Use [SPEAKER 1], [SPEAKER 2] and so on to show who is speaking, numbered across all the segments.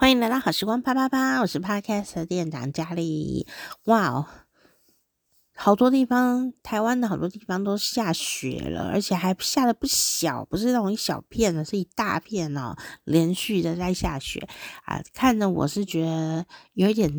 [SPEAKER 1] 欢迎来到好时光啪啪啪，我是 Podcast 的店长佳丽。哇哦，好多地方，台湾的好多地方都下雪了，而且还下的不小，不是那种一小片的，是一大片哦，连续的在下雪啊。看着我是觉得有一点。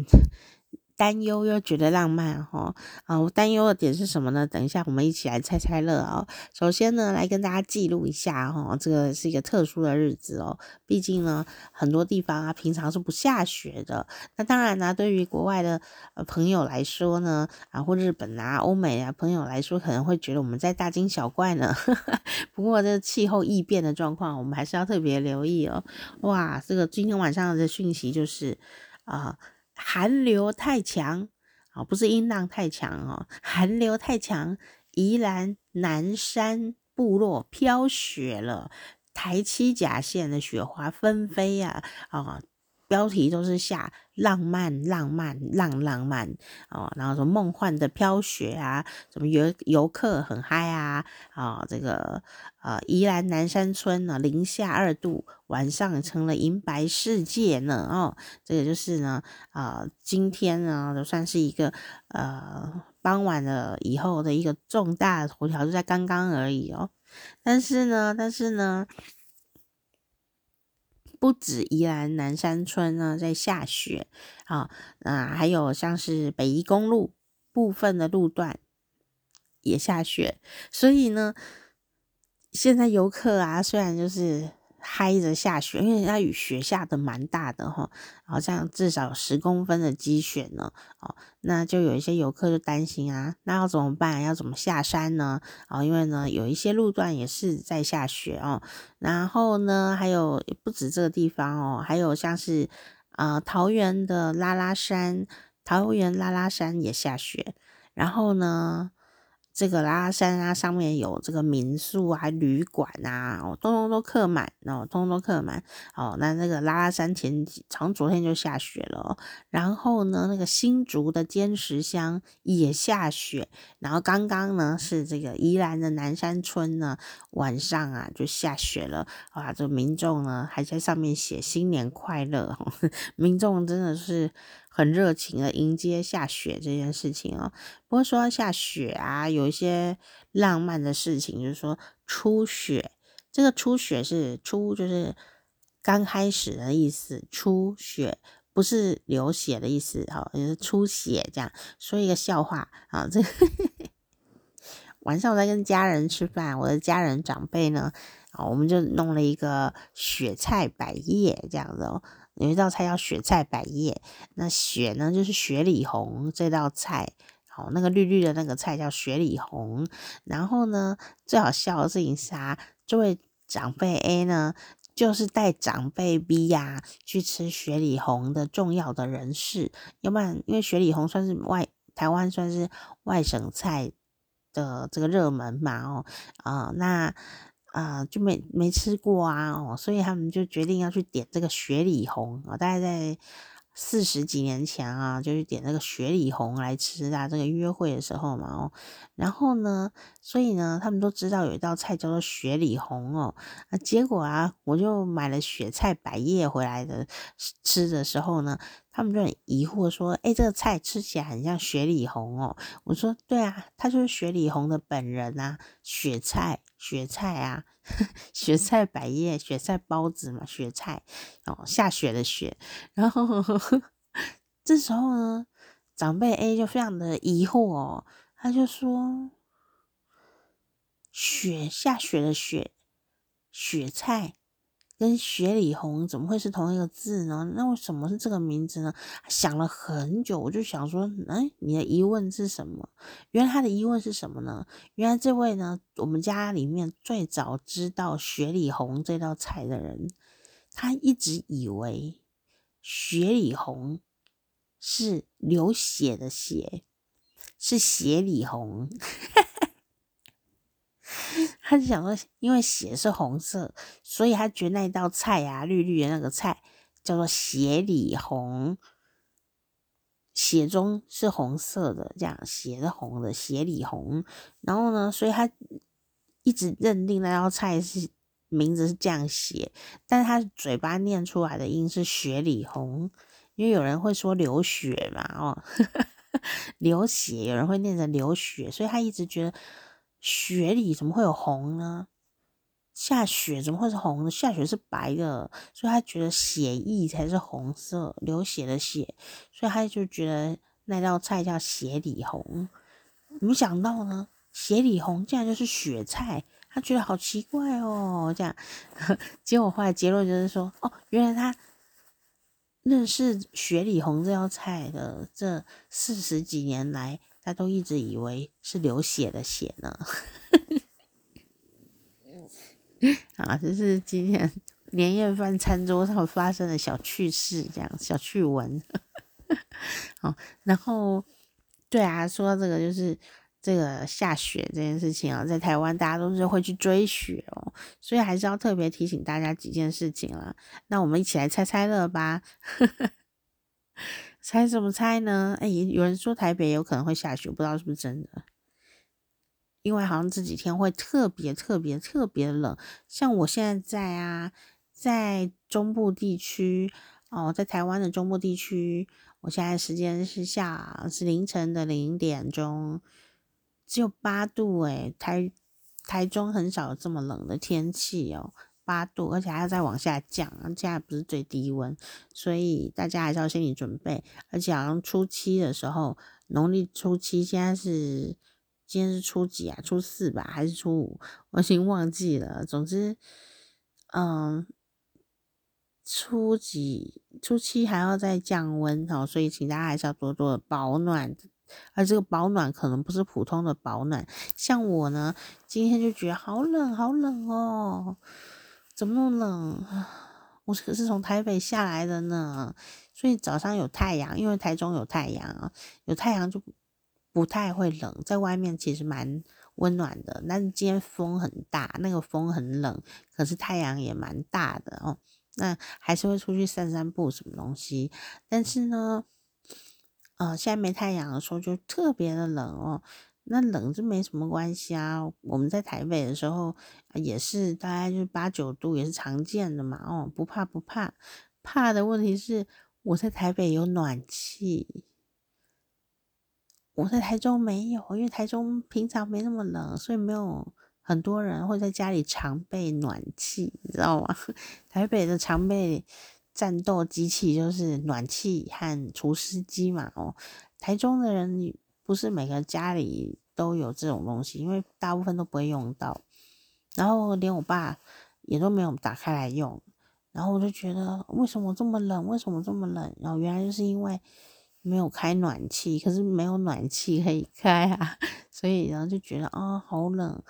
[SPEAKER 1] 担忧又觉得浪漫哈啊！我担忧的点是什么呢？等一下我们一起来猜猜乐哦。首先呢，来跟大家记录一下哈，这个是一个特殊的日子哦。毕竟呢，很多地方啊，平常是不下雪的。那当然呢，对于国外的朋友来说呢，啊或日本啊、欧美啊朋友来说，可能会觉得我们在大惊小怪呢。不过这气候异变的状况，我们还是要特别留意哦。哇，这个今天晚上的讯息就是啊。寒流太强啊，不是音浪太强哦，寒流太强，宜兰南山部落飘雪了，台七甲线的雪花纷飞呀啊！标题都是下浪漫浪漫浪浪漫哦，然后说梦幻的飘雪啊，什么游游客很嗨啊啊，这个呃宜兰南山村呢零下二度，晚上成了银白世界呢哦，这个就是呢啊、呃、今天呢都算是一个呃傍晚了以后的一个重大的头条，就在刚刚而已哦，但是呢，但是呢。不止宜兰南山村呢在下雪啊，那还有像是北宜公路部分的路段也下雪，所以呢，现在游客啊，虽然就是。嗨着下雪，因为它雨雪下的蛮大的哈，好像至少十公分的积雪呢。哦，那就有一些游客就担心啊，那要怎么办？要怎么下山呢？哦，因为呢，有一些路段也是在下雪哦。然后呢，还有不止这个地方哦，还有像是啊、呃、桃园的拉拉山，桃园拉拉山也下雪。然后呢，这个拉拉山啊，上面有这个民宿啊、旅馆啊，哦，通通都客满，哦，通通都客满。哦，那那个拉拉山前几，从昨天就下雪了。然后呢，那个新竹的尖石乡也下雪。然后刚刚呢，是这个宜兰的南山村呢，晚上啊就下雪了。哇，这个民众呢还在上面写新年快乐，民众真的是。很热情的迎接下雪这件事情哦。不过说下雪啊，有一些浪漫的事情，就是说初雪。这个初雪是初，就是刚开始的意思。初雪不是流血的意思，哈，就是出血这样。说一个笑话啊，这 晚上我在跟家人吃饭，我的家人长辈呢，啊，我们就弄了一个雪菜百叶这样子哦。有一道菜叫雪菜百叶，那雪呢就是雪里红这道菜，好，那个绿绿的那个菜叫雪里红。然后呢，最好笑的事情是啊，这位长辈 A 呢，就是带长辈 B 呀、去吃雪里红的重要的人士，要不然因为雪里红算是外台湾算是外省菜的这个热门嘛，哦啊、那。啊、就没没吃过啊，哦，所以他们就决定要去点这个雪里红啊，大概在四十几年前啊，就去点那个雪里红来吃啊，这个约会的时候嘛，哦，然后呢，所以呢，他们都知道有一道菜叫做雪里红哦，啊，结果啊，我就买了雪菜百叶回来的吃的时候呢。他们就很疑惑说：“哎，这个菜吃起来很像雪里红哦。”我说：“对啊，它就是雪里红的本人啊，雪菜，雪菜啊，雪菜百叶，雪菜包子嘛，雪菜哦，下雪的雪。”然后呵呵这时候呢，长辈 A 就非常的疑惑哦，他就说：“雪，下雪的雪，雪菜。”跟雪里红怎么会是同一个字呢？那为什么是这个名字呢？想了很久，我就想说，哎，你的疑问是什么？原来他的疑问是什么呢？原来这位呢，我们家里面最早知道雪里红这道菜的人，他一直以为雪里红是流血的血，是血里红。他就想说，因为血是红色，所以他觉得那道菜啊，绿绿的那个菜叫做血里红，血中是红色的，这样血是红的，血里红。然后呢，所以他一直认定那道菜是名字是这样写，但他嘴巴念出来的音是血里红，因为有人会说流血嘛，哦，流血，有人会念成流血，所以他一直觉得雪里怎么会有红呢？下雪怎么会是红的？下雪是白的，所以他觉得血意才是红色，流血的血，所以他就觉得那道菜叫血里红。没想到呢，血里红竟然就是雪菜。他觉得好奇怪哦，这样，结果后来结论就是说，哦，原来他认识雪里红这道菜的这四十几年来，他都一直以为是流血的血呢。啊，这是今天 年夜饭餐桌上发生的小趣事，这样小趣闻。好，然后对啊，说到这个就是。这个下雪这件事情啊，在台湾大家都是会去追雪哦，所以还是要特别提醒大家几件事情啦。那我们一起来猜猜乐吧，猜什么猜呢？哎，有人说台北有可能会下雪，不知道是不是真的，因为好像这几天会特别特别特别冷。像我现在在啊，在中部地区哦，在台湾的中部地区，我现在时间是下是凌晨的零点钟。只有八度诶，台台中很少有这么冷的天气哦，八度，而且还要再往下降，现在不是最低温，所以大家还是要心理准备。而且好像初七的时候，农历初七，现在是今天是初几啊？初四吧，还是初五？我已经忘记了。总之，嗯，初几初七还要再降温哦，所以请大家还是要多多保暖。而这个保暖可能不是普通的保暖，像我呢，今天就觉得好冷，好冷哦，怎么那么冷？我可是从台北下来的呢，所以早上有太阳，因为台中有太阳啊，有太阳就不太会冷，在外面其实蛮温暖的。但是今天风很大，那个风很冷，可是太阳也蛮大的哦，那还是会出去散散步什么东西，但是呢。呃，现在没太阳的时候就特别的冷哦。那冷就没什么关系啊。我们在台北的时候也是大概就八九度，也是常见的嘛。哦，不怕不怕，怕的问题是我在台北有暖气，我在台中没有，因为台中平常没那么冷，所以没有很多人会在家里常备暖气，你知道吗？台北的常备。战斗机器就是暖气和除湿机嘛，哦，台中的人不是每个家里都有这种东西，因为大部分都不会用到，然后连我爸也都没有打开来用，然后我就觉得为什么这么冷？为什么这么冷？然后原来就是因为没有开暖气，可是没有暖气可以开啊，所以然后就觉得啊、好冷，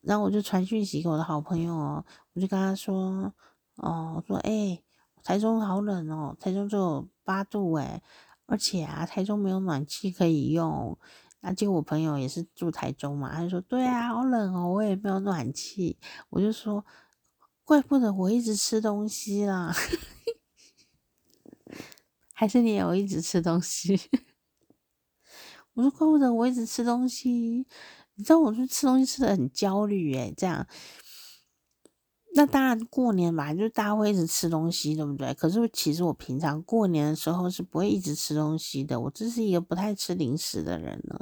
[SPEAKER 1] 然后我就传讯息给我的好朋友哦，我就跟他说哦，我说哎。欸台中好冷哦，台中只有八度诶，而且啊，台中没有暖气可以用。那结果我朋友也是住台中嘛，他就说：“对啊，好冷哦，我也没有暖气。”我就说：“怪不得我一直吃东西啦，还是你有一直吃东西？” 我说：“怪不得我一直吃东西，你知道我就吃东西吃的很焦虑诶，这样。”那当然，过年嘛，就大家会一直吃东西，对不对？可是其实我平常过年的时候是不会一直吃东西的，我这是一个不太吃零食的人呢。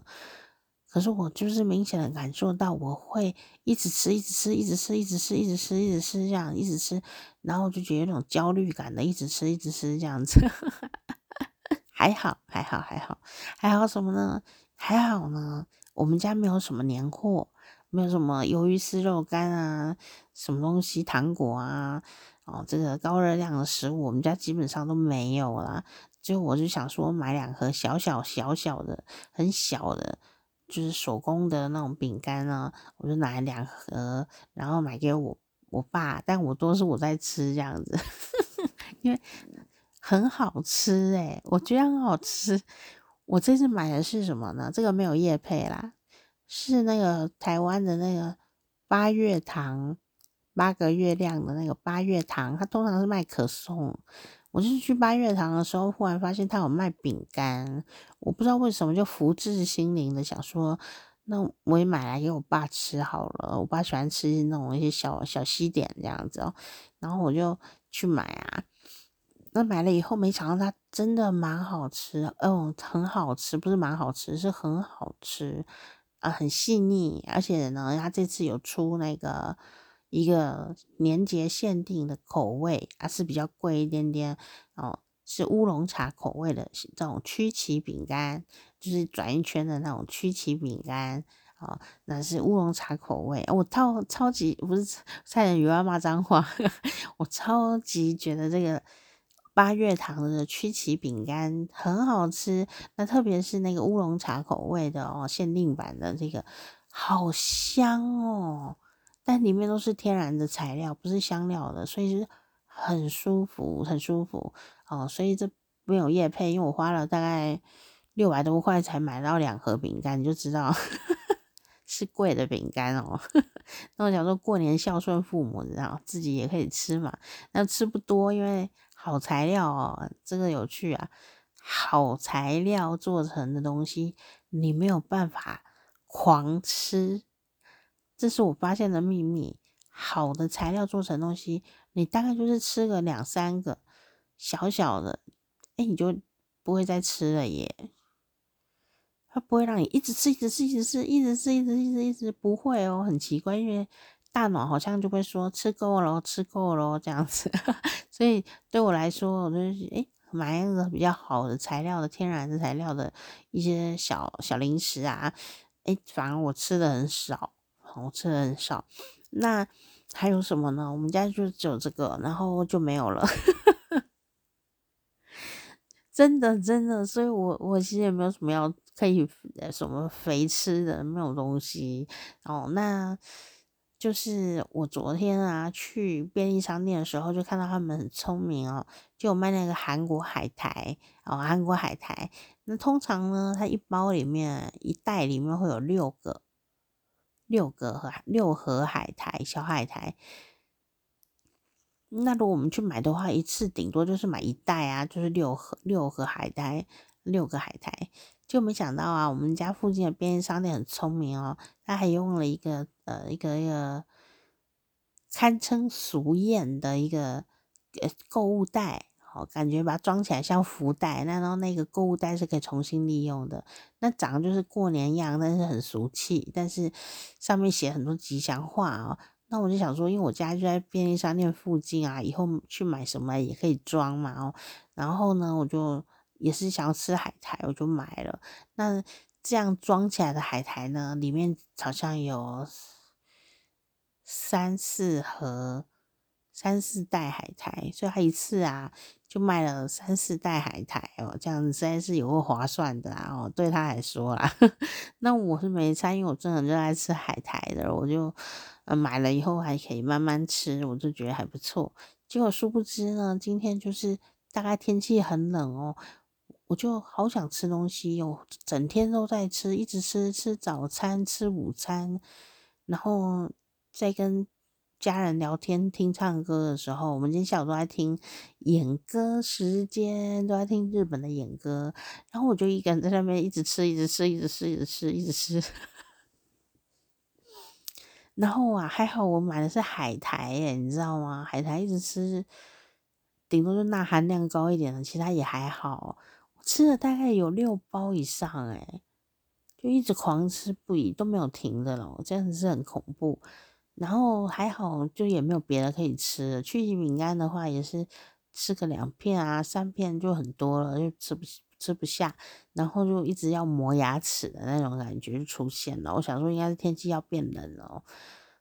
[SPEAKER 1] 可是我就是明显的感受到，我会一直吃，一直吃，一直吃，一直吃，一直吃，一直吃这样，一直吃，然后我就觉得有种焦虑感的，一直吃，一直吃这样子。还好，还好，还好，还好什么呢？还好呢，我们家没有什么年货。没有什么鱿鱼丝、肉干啊，什么东西、糖果啊，哦，这个高热量的食物，我们家基本上都没有啦。就我就想说，买两盒小小小小的、很小的，就是手工的那种饼干啊，我就拿两盒，然后买给我我爸，但我都是我在吃这样子，因为很好吃诶、我觉得很好吃。我这次买的是什么呢？这个没有叶配啦。是那个台湾的那个八月堂，八个月亮的那个八月堂，它通常是卖可颂。我就是去八月堂的时候，忽然发现它有卖饼干，我不知道为什么就福至心灵的想说，那我也买来给我爸吃好了，我爸喜欢吃那种一些小小西点这样子哦，然后我就去买啊。那买了以后，没想到它真的蛮好吃，哦，很好吃，不是蛮好吃，是很好吃啊，很细腻，而且呢，它这次有出那个一个年节限定的口味，啊，是比较贵一点点哦，是乌龙茶口味的这种曲奇饼干，就是转一圈的那种曲奇饼干，哦，那是乌龙茶口味，我超超级不是差点以为要骂脏话，我超级觉得这个。八月堂的曲奇饼干很好吃，那特别是那个乌龙茶口味的哦，限定版的这个好香哦，但里面都是天然的材料，不是香料的，所以是很舒服，很舒服哦。所以这没有业配，因为我花了大概六百多块才买到两盒饼干，你就知道 是贵的饼干哦。那我想说过年孝顺父母，你知道自己也可以吃嘛，那吃不多，因为。好材料哦，这个有趣啊！好材料做成的东西，你没有办法狂吃，这是我发现的秘密。好的材料做成东西，你大概就是吃个两三个小小的，哎，你就不会再吃了耶。它不会让你一直吃，一直吃，一直吃，一直吃，一直一直一直不会哦，很奇怪，因为。大脑好像就会说吃够了，吃够了这样子，所以对我来说，我就是诶买那个比较好的材料的天然的材料的一些小小零食啊，诶反而我吃的很少，我吃的很少。那还有什么呢？我们家就只有这个，然后就没有了。真的真的，所以我我其实也没有什么要可以什么肥吃的那种东西哦，那。就是我昨天啊去便利商店的时候，就看到他们很聪明哦，就有卖那个韩国海苔哦，韩国海苔。那通常呢，它一包里面一袋里面会有六个，六个和六盒海苔，小海苔。那如果我们去买的话，一次顶多就是买一袋啊，就是六盒六盒海苔，六个海苔。就没想到啊，我们家附近的便利商店很聪明哦，他还用了一个呃一个一个堪称俗艳的一个呃购物袋，好，感觉把它装起来像福袋，那然后那个购物袋是可以重新利用的，那长得就是过年样，但是很俗气，但是上面写很多吉祥话哦。那我就想说，因为我家就在便利商店附近啊，以后去买什么也可以装嘛哦，然后呢，我就。也是想要吃海苔，我就买了。那这样装起来的海苔呢，里面好像有三四盒、三四袋海苔，所以他一次啊就卖了三四袋海苔哦，这样子实在是有够划算的啦哦，对他来说啦。那我是没差，因为我真的热爱吃海苔的，我就呃买了以后还可以慢慢吃，我就觉得还不错。结果殊不知呢，今天就是大概天气很冷哦。我就好想吃东西哟，整天都在吃，一直吃，吃早餐，吃午餐，然后在跟家人聊天、听唱歌的时候，我们今天下午都在听演歌时间，都在听日本的演歌，然后我就一个人在那边一直吃，一直吃，一直吃，一直吃，一直吃。然后啊，还好我买的是海苔耶，你知道吗？海苔一直吃，顶多就钠含量高一点的，其他也还好。吃了大概有六包以上，诶，就一直狂吃不已，都没有停的了，这样子是很恐怖。然后还好，就也没有别的可以吃了。曲奇饼干的话，也是吃个两片啊、三片就很多了，就吃不吃不下，然后就一直要磨牙齿的那种感觉就出现了。我想说，应该是天气要变冷了，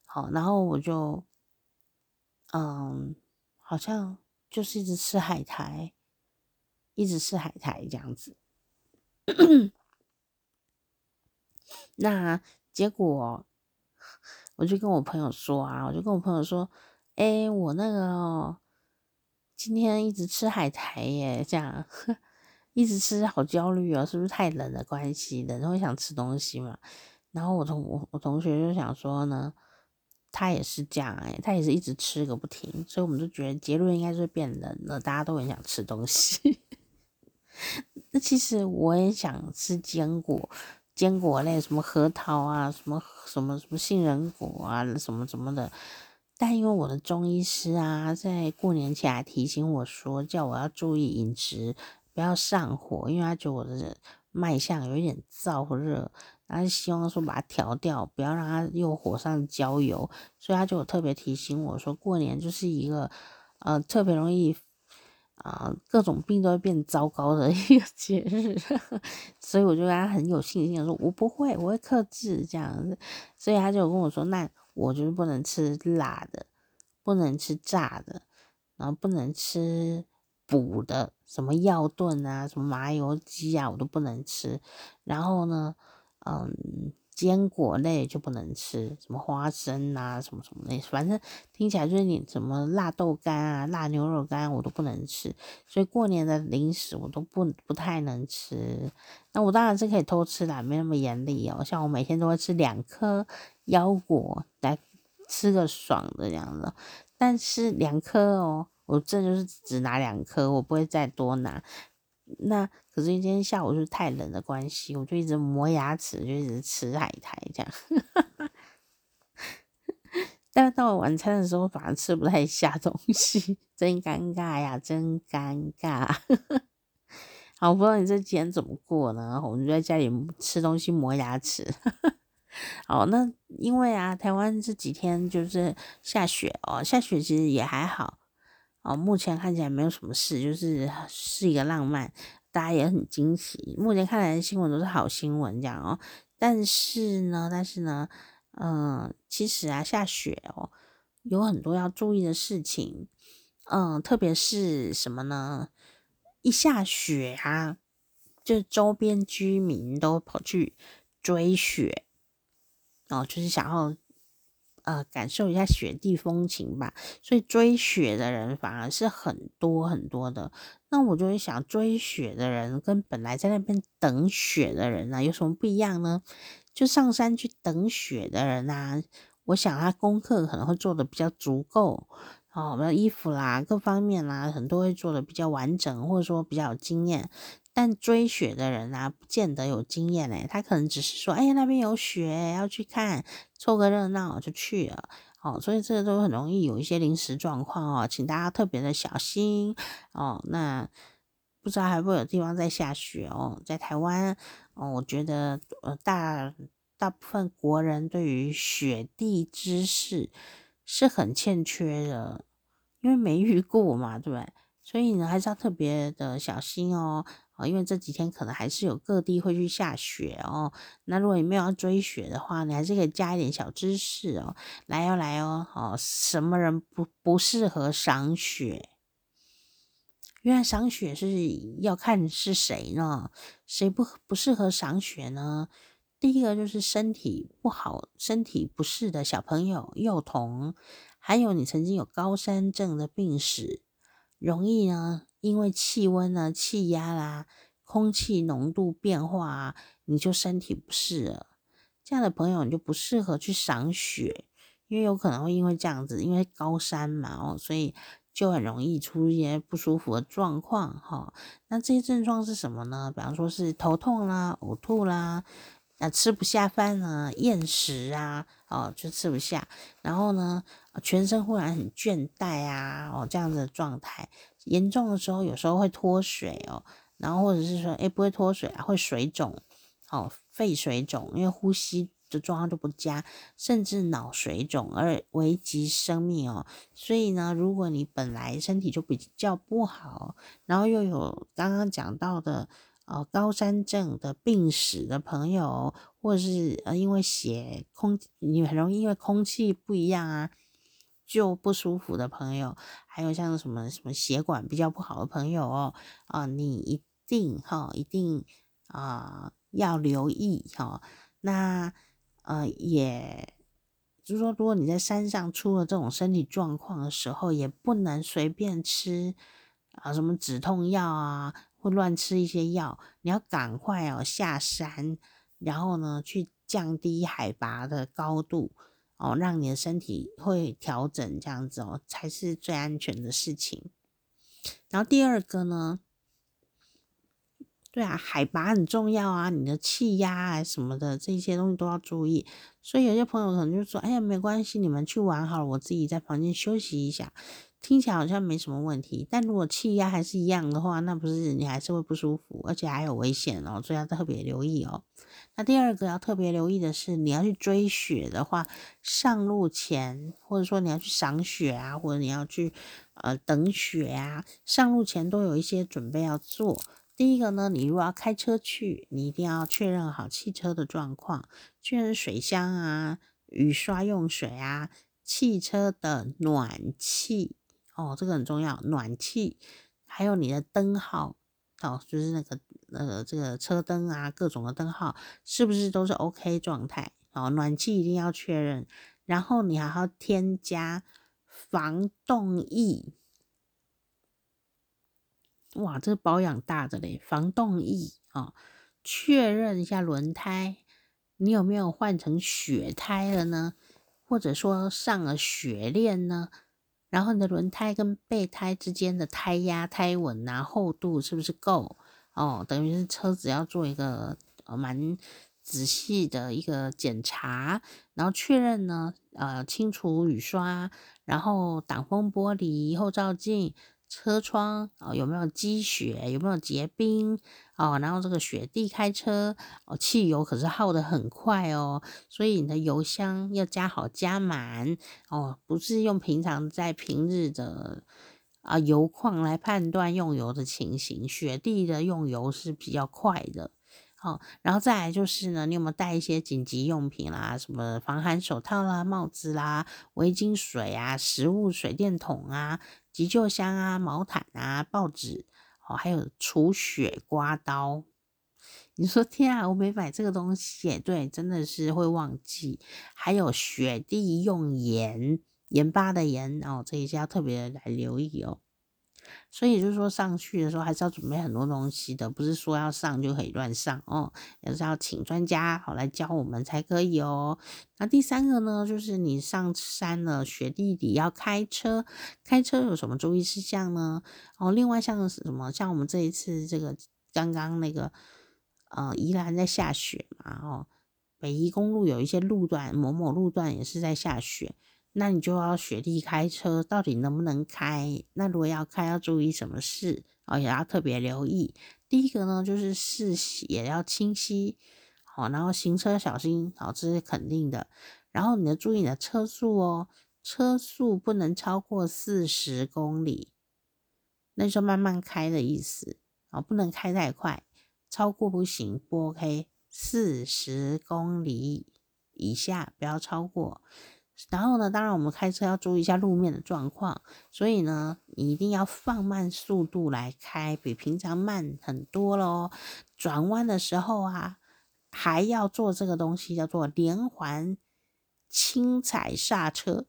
[SPEAKER 1] 好，然后我就，嗯，好像就是一直吃海苔。一直吃海苔这样子，那结果我就跟我朋友说啊，我就跟我朋友说，哎、我那个、今天一直吃海苔耶，这样 一直吃好焦虑哦，是不是太冷的关系？冷会想吃东西嘛。然后我同我我同学就想说呢，他也是这样哎，他也是一直吃个不停，所以我们就觉得结论应该是变冷了，大家都很想吃东西。那其实我也想吃坚果，坚果类，什么核桃啊，什么什么什么杏仁果啊，什么什么的。但因为我的中医师啊，在过年前还提醒我说，叫我要注意饮食，不要上火，因为他觉得我的脉象有一点燥热，然后希望说把它调掉，不要让它又火上浇油，所以他就特别提醒我说，过年就是一个呃特别容易啊、各种病都会变糟糕的 一个节日，所以我就跟他很有信心说，我不会，我会克制这样子，所以他就跟我说那。我就是不能吃辣的，不能吃炸的，然后不能吃补的，什么药炖啊，什么麻油鸡啊，我都不能吃。然后呢，嗯，坚果类就不能吃，什么花生啊，什么什么类，反正听起来就是你什么辣豆干啊、辣牛肉干，我都不能吃。所以过年的零食我都不不太能吃。那我当然是可以偷吃啦，没那么严厉哦。像我每天都会吃两颗。腰果来吃个爽的这样子，但是两颗哦，我这就是只拿两颗，我不会再多拿。那可是今天下午就是太冷的关系，我就一直磨牙齿，就一直吃海苔这样。但是到晚餐的时候，反而吃不太下东西，真尴尬呀，真尴尬。好，不知道你这几天怎么过呢？我们就在家里吃东西磨牙齿。好，那因为啊，台湾这几天就是下雪哦，下雪其实也还好哦，目前看起来没有什么事，就是是一个浪漫，大家也很惊喜。目前看来的新闻都是好新闻这样哦，但是呢，但是呢，嗯、其实啊，下雪哦，有很多要注意的事情，嗯、特别是什么呢？一下雪啊，就周边居民都跑去追雪。哦，就是想要呃感受一下雪地风情吧，所以追雪的人反而是很多很多的。那我就会想，追雪的人跟本来在那边等雪的人啊，有什么不一样呢？就上山去等雪的人啊，我想他功课可能会做的比较足够哦，比如衣服啦，各方面啦，很多会做的比较完整，或者说比较有经验。但追雪的人啊，不见得有经验嘞，他可能只是说，哎呀，那边有雪，要去看，凑个热闹就去了，哦，所以这个都很容易有一些临时状况哦，请大家特别的小心哦。那不知道还会有地方在下雪哦，在台湾哦，我觉得呃大大部分国人对于雪地知识是很欠缺的，因为没 遇过嘛，对不对？所以呢，还是要特别的小心哦。哦，因为这几天可能还是有各地会去下雪哦。那如果你没有要追雪的话，你还是可以加一点小知识哦。来哦，来哦，哦，什么人不不适合赏雪？原来赏雪是要看是谁呢？谁不不适合赏雪呢？第一个就是身体不好、身体不适的小朋友、幼童，还有你曾经有高山症的病史，容易呢。因为气温呢、气压啦、空气浓度变化啊，你就身体不适了。这样的朋友你就不适合去赏雪，因为有可能会因为这样子，因为高山嘛哦，所以就很容易出一些不舒服的状况哈。那这些症状是什么呢？比方说是头痛啦、呕吐啦、啊吃不下饭啊、厌食啊，哦就吃不下，然后呢全身忽然很倦怠啊，哦这样子的状态。严重的时候，有时候会脱水哦，然后或者是说，诶不会脱水啊，会水肿，哦，肺水肿，因为呼吸的状况都不佳，甚至脑水肿而危及生命哦。所以呢，如果你本来身体就比较不好，然后又有刚刚讲到的哦高山症的病史的朋友，或者是呃因为血空，你很容易因为空气不一样啊。就不舒服的朋友，还有像什么什么血管比较不好的朋友哦，啊，你一定哈，一定啊要留意哈。那呃，也就是说，如果你在山上出了这种身体状况的时候，也不能随便吃啊什么止痛药啊，或乱吃一些药，你要赶快哦下山，然后呢去降低海拔的高度。哦，让你的身体会调整，这样子哦，才是最安全的事情。然后第二个呢，对啊，海拔很重要啊，你的气压啊什么的这些东西都要注意。所以有些朋友可能就说：“哎呀，没关系，你们去玩好了，我自己在房间休息一下。”听起来好像没什么问题，但如果气压还是一样的话，那不是你还是会不舒服，而且还有危险哦，所以要特别留意哦。那第二个要特别留意的是，你要去追雪的话，上路前或者说你要去赏雪啊，或者你要去呃等雪啊，上路前都有一些准备要做。第一个呢，你如果要开车去，你一定要确认好汽车的状况，确认水箱啊、雨刷用水啊、汽车的暖气哦，这个很重要，暖气，还有你的灯号哦，就是那个那个这个车灯啊，各种的灯号是不是都是 OK 状态哦？暖气一定要确认，然后你还要添加防冻液。哇，这个保养大着嘞，防冻液啊，确认一下轮胎，你有没有换成雪胎了呢？或者说上了雪链呢？然后你的轮胎跟备胎之间的胎压、胎稳啊，厚度是不是够？哦，等于是车子要做一个呃蛮仔细的一个检查，然后确认呢，呃，清除雨刷，然后挡风玻璃、后照镜。车窗哦，有没有积雪？有没有结冰？哦，然后这个雪地开车哦，汽油可是耗得很快哦，所以你的油箱要加好加满哦，不是用平常在平日的啊油况来判断用油的情形，雪地的用油是比较快的。然后再来就是呢，你有没有带一些紧急用品啦？什么防寒手套啦、帽子啦、围巾、水啊、食物、水电筒啊、急救箱啊、毛毯啊、报纸，哦，还有除雪刮刀。你说天啊，我没买这个东西，对，真的是会忘记。还有雪地用盐，盐巴的盐哦，这一些要特别来留意哦。所以就是说，上去的时候还是要准备很多东西的，不是说要上就可以乱上哦，也是要请专家好来教我们才可以哦。那第三个呢，就是你上山了，雪地里要开车，开车有什么注意事项呢？哦，另外像是什么，像我们这一次这个刚刚那个呃宜兰在下雪嘛，哦，北宜公路有一些路段，某某路段也是在下雪。那你就要雪地开车，到底能不能开？那如果要开，要注意什么事？哦，也要特别留意。第一个呢，就是视野要清晰，好，然后行车小心，好，这是肯定的。然后你要注意你的车速哦，车速不能超过四十公里，那就慢慢开的意思，哦，不能开太快，超过不行，不 OK，四十公里以下不要超过。然后呢，当然我们开车要注意一下路面的状况，所以呢，你一定要放慢速度来开，比平常慢很多咯。转弯的时候啊，还要做这个东西，叫做连环轻踩刹车。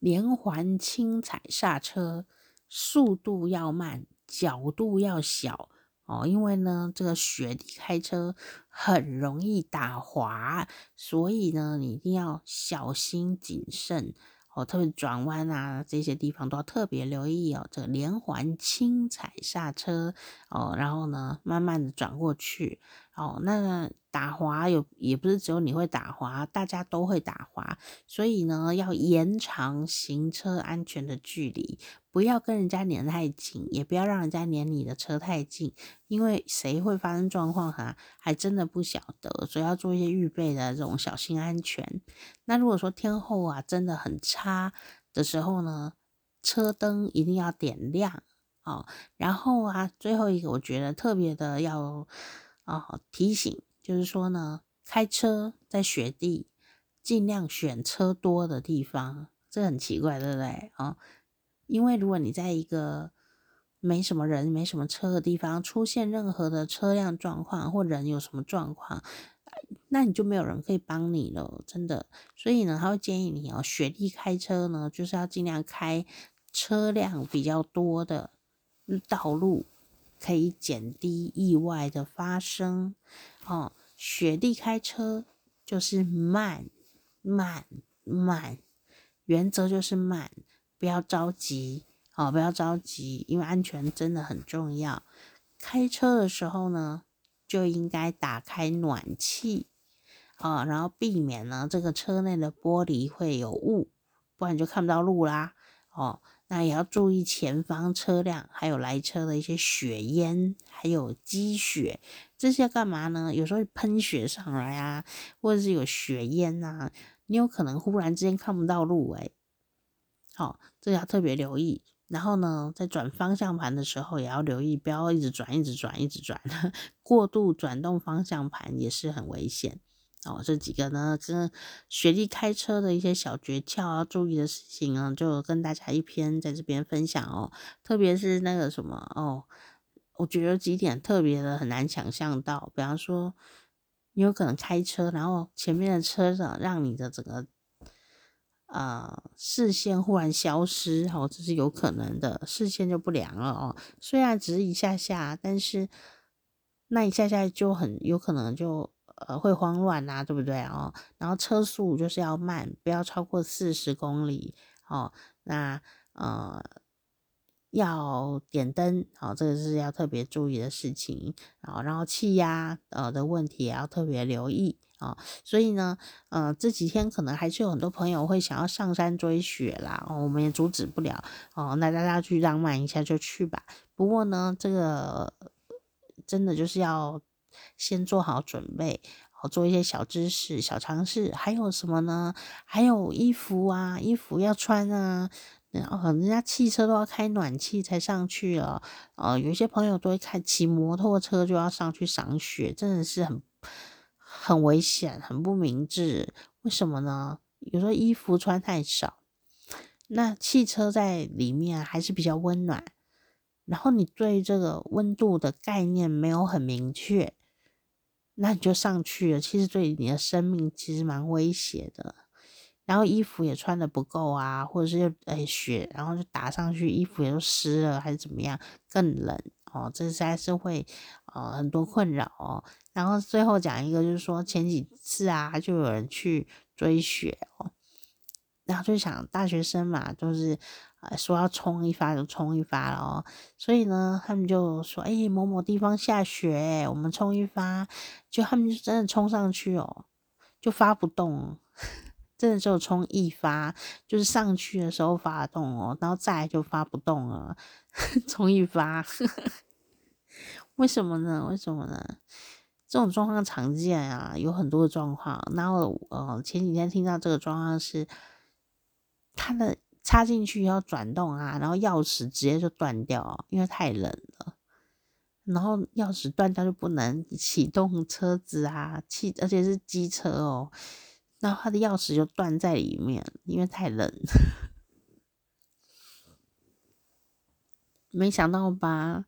[SPEAKER 1] 连环轻踩刹车，速度要慢，角度要小。哦，因为呢，这个雪地开车很容易打滑，所以呢，你一定要小心谨慎哦。特别转弯啊，这些地方都要特别留意哦。这个连环轻踩刹车哦，然后呢，慢慢的转过去哦。那打滑有也不是只有你会打滑，大家都会打滑，所以呢，要延长行车安全的距离。不要跟人家黏太紧，也不要让人家黏你的车太近，因为谁会发生状况哈，还真的不晓得，所以要做一些预备的这种小心安全。那如果说天候啊真的很差的时候呢，车灯一定要点亮哦。然后啊，最后一个我觉得特别的要、哦、提醒，就是说呢，开车在雪地尽量选车多的地方，这很奇怪，对不对啊？哦因为如果你在一个没什么人、没什么车的地方出现任何的车辆状况或人有什么状况，那你就没有人可以帮你了，真的。所以呢，他会建议你哦，雪地开车呢，就是要尽量开车辆比较多的道路，可以减低意外的发生。哦，雪地开车就是慢、慢、慢，原则就是慢。不要着急哦，不要着急，因为安全真的很重要。开车的时候呢，就应该打开暖气，哦，然后避免呢这个车内的玻璃会有雾，不然就看不到路啦。哦，那也要注意前方车辆还有来车的一些雪烟，还有积雪，这些要干嘛呢？有时候喷雪上来啊，或者是有雪烟啊，你有可能忽然之间看不到路，诶。好、这要特别留意。然后呢，在转方向盘的时候也要留意，不要一直转、一直转、一直转，过度转动方向盘也是很危险。哦，这几个呢，跟学弟开车的一些小诀窍要注意的事情啊，就跟大家一篇在这边分享哦。特别是那个什么哦，我觉得几点特别的很难想象到，比方说你有可能开车，然后前面的车子让你的整个。呃，视线忽然消失，哦，这是有可能的，视线就不良了哦。虽然只是一下下，但是那一下下就很有可能就呃会慌乱啊，对不对哦？然后车速就是要慢，不要超过四十公里哦。那呃要点灯，哦，这个是要特别注意的事情。然后，然后气压呃的问题也要特别留意。哦，所以呢，呃，这几天可能还是有很多朋友会想要上山追雪啦，我们也阻止不了哦。那大家去浪漫一下就去吧。不过呢，这个真的就是要先做好准备，好做一些小知识、小尝试。还有什么呢？还有衣服啊，衣服要穿啊。然后人家汽车都要开暖气才上去了，呃，有些朋友都会开骑摩托车就要上去赏雪，真的是很。很危险，很不明智。为什么呢？有时候衣服穿太少，那汽车在里面还是比较温暖，然后你对这个温度的概念没有很明确，那你就上去了，其实对你的生命其实蛮威胁的。然后衣服也穿的不够啊，或者是又哎雪，然后就打上去，衣服也都湿了，还是怎么样，更冷。哦，这实在是会呃很多困扰哦。然后最后讲一个，就是说前几次啊，就有人去追雪哦，然后就想大学生嘛，就是说要冲一发就冲一发了哦。所以呢，他们就说，哎，某某地方下雪，我们冲一发，就他们就真的冲上去哦，就发不动，真的只有冲一发，就是上去的时候发动哦，然后再就发不动了，冲一发。为什么呢？为什么呢？这种状况常见啊，有很多的状况。然后呃，前几天听到这个状况是，他的插进去要转动啊，然后钥匙直接就断掉，因为太冷了。然后钥匙断掉就不能启动车子啊，汽而且是机车哦。然后它的钥匙就断在里面，因为太冷。没想到吧？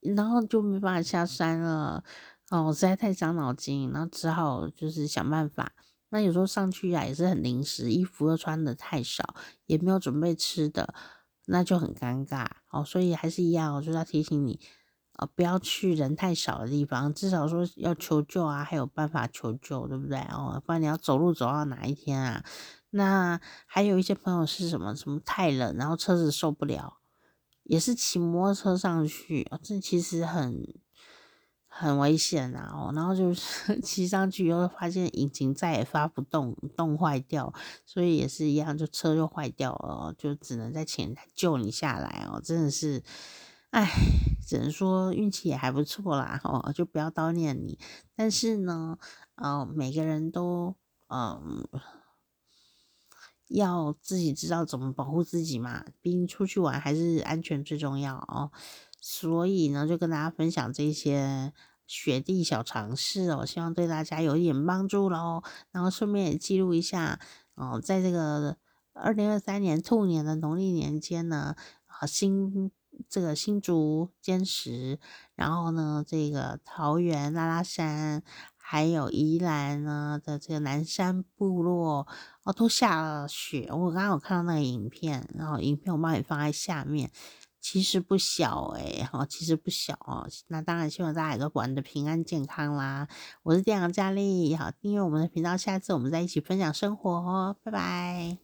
[SPEAKER 1] 然后就没办法下山了，哦，实在太伤脑筋，然后只好就是想办法。那有时候上去呀也是很临时，衣服又穿得太少，也没有准备吃的，那就很尴尬。哦，所以还是一样，我就要提醒你，呃，不要去人太少的地方，至少说要求救啊，还有办法求救，对不对？哦，不然你要走路走到哪一天啊？那还有一些朋友是什么什么太冷，然后车子受不了。也是骑摩托车上去，这其实很很危险啊！然后就 是骑上去以后发现引擎再也发不动，冻坏掉，所以也是一样，就车就坏掉了，就只能在前台救你下来哦。真的是，哎，只能说运气也还不错啦，哦，就不要叨念你。但是呢，呃，每个人都嗯。要自己知道怎么保护自己嘛，毕竟出去玩还是安全最重要哦。所以呢，就跟大家分享这些雪地小常识哦，希望对大家有一点帮助喽。然后顺便也记录一下哦，在这个二零二三年兔年的农历年间呢，啊新这个新竹尖石，然后呢这个桃园拉拉山。还有宜兰呢的这个南山部落哦，都下了雪。我刚刚有看到那个影片，然后影片我帮你放在下面，其实不小诶，哦，其实不小哦。那当然希望大家也都玩得平安健康啦。我是店长佳丽，好，订阅我们的频道，下次我们再一起分享生活哦，拜拜。